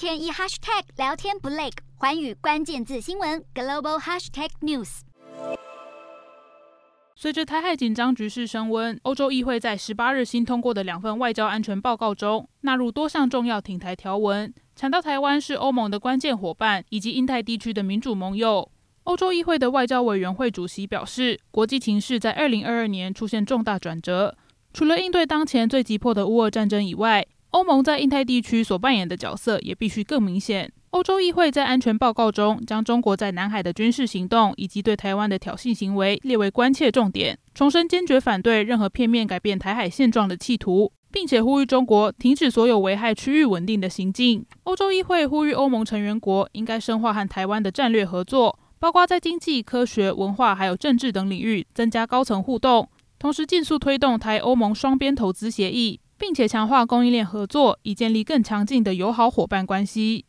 天一 hashtag 聊天不累，寰宇关键字新闻 global hashtag news。随着台海紧张局势升温，欧洲议会在十八日新通过的两份外交安全报告中，纳入多项重要挺台条文，强调台湾是欧盟的关键伙伴以及印太地区的民主盟友。欧洲议会的外交委员会主席表示，国际情势在二零二二年出现重大转折，除了应对当前最急迫的乌俄战争以外，欧盟在印太地区所扮演的角色也必须更明显。欧洲议会在安全报告中将中国在南海的军事行动以及对台湾的挑衅行为列为关切重点，重申坚决反对任何片面改变台海现状的企图，并且呼吁中国停止所有危害区域稳定的行径。欧洲议会呼吁欧盟成员国应该深化和台湾的战略合作，包括在经济、科学、文化还有政治等领域增加高层互动，同时尽速推动台欧盟双边投资协议。并且强化供应链合作，以建立更强劲的友好伙伴关系。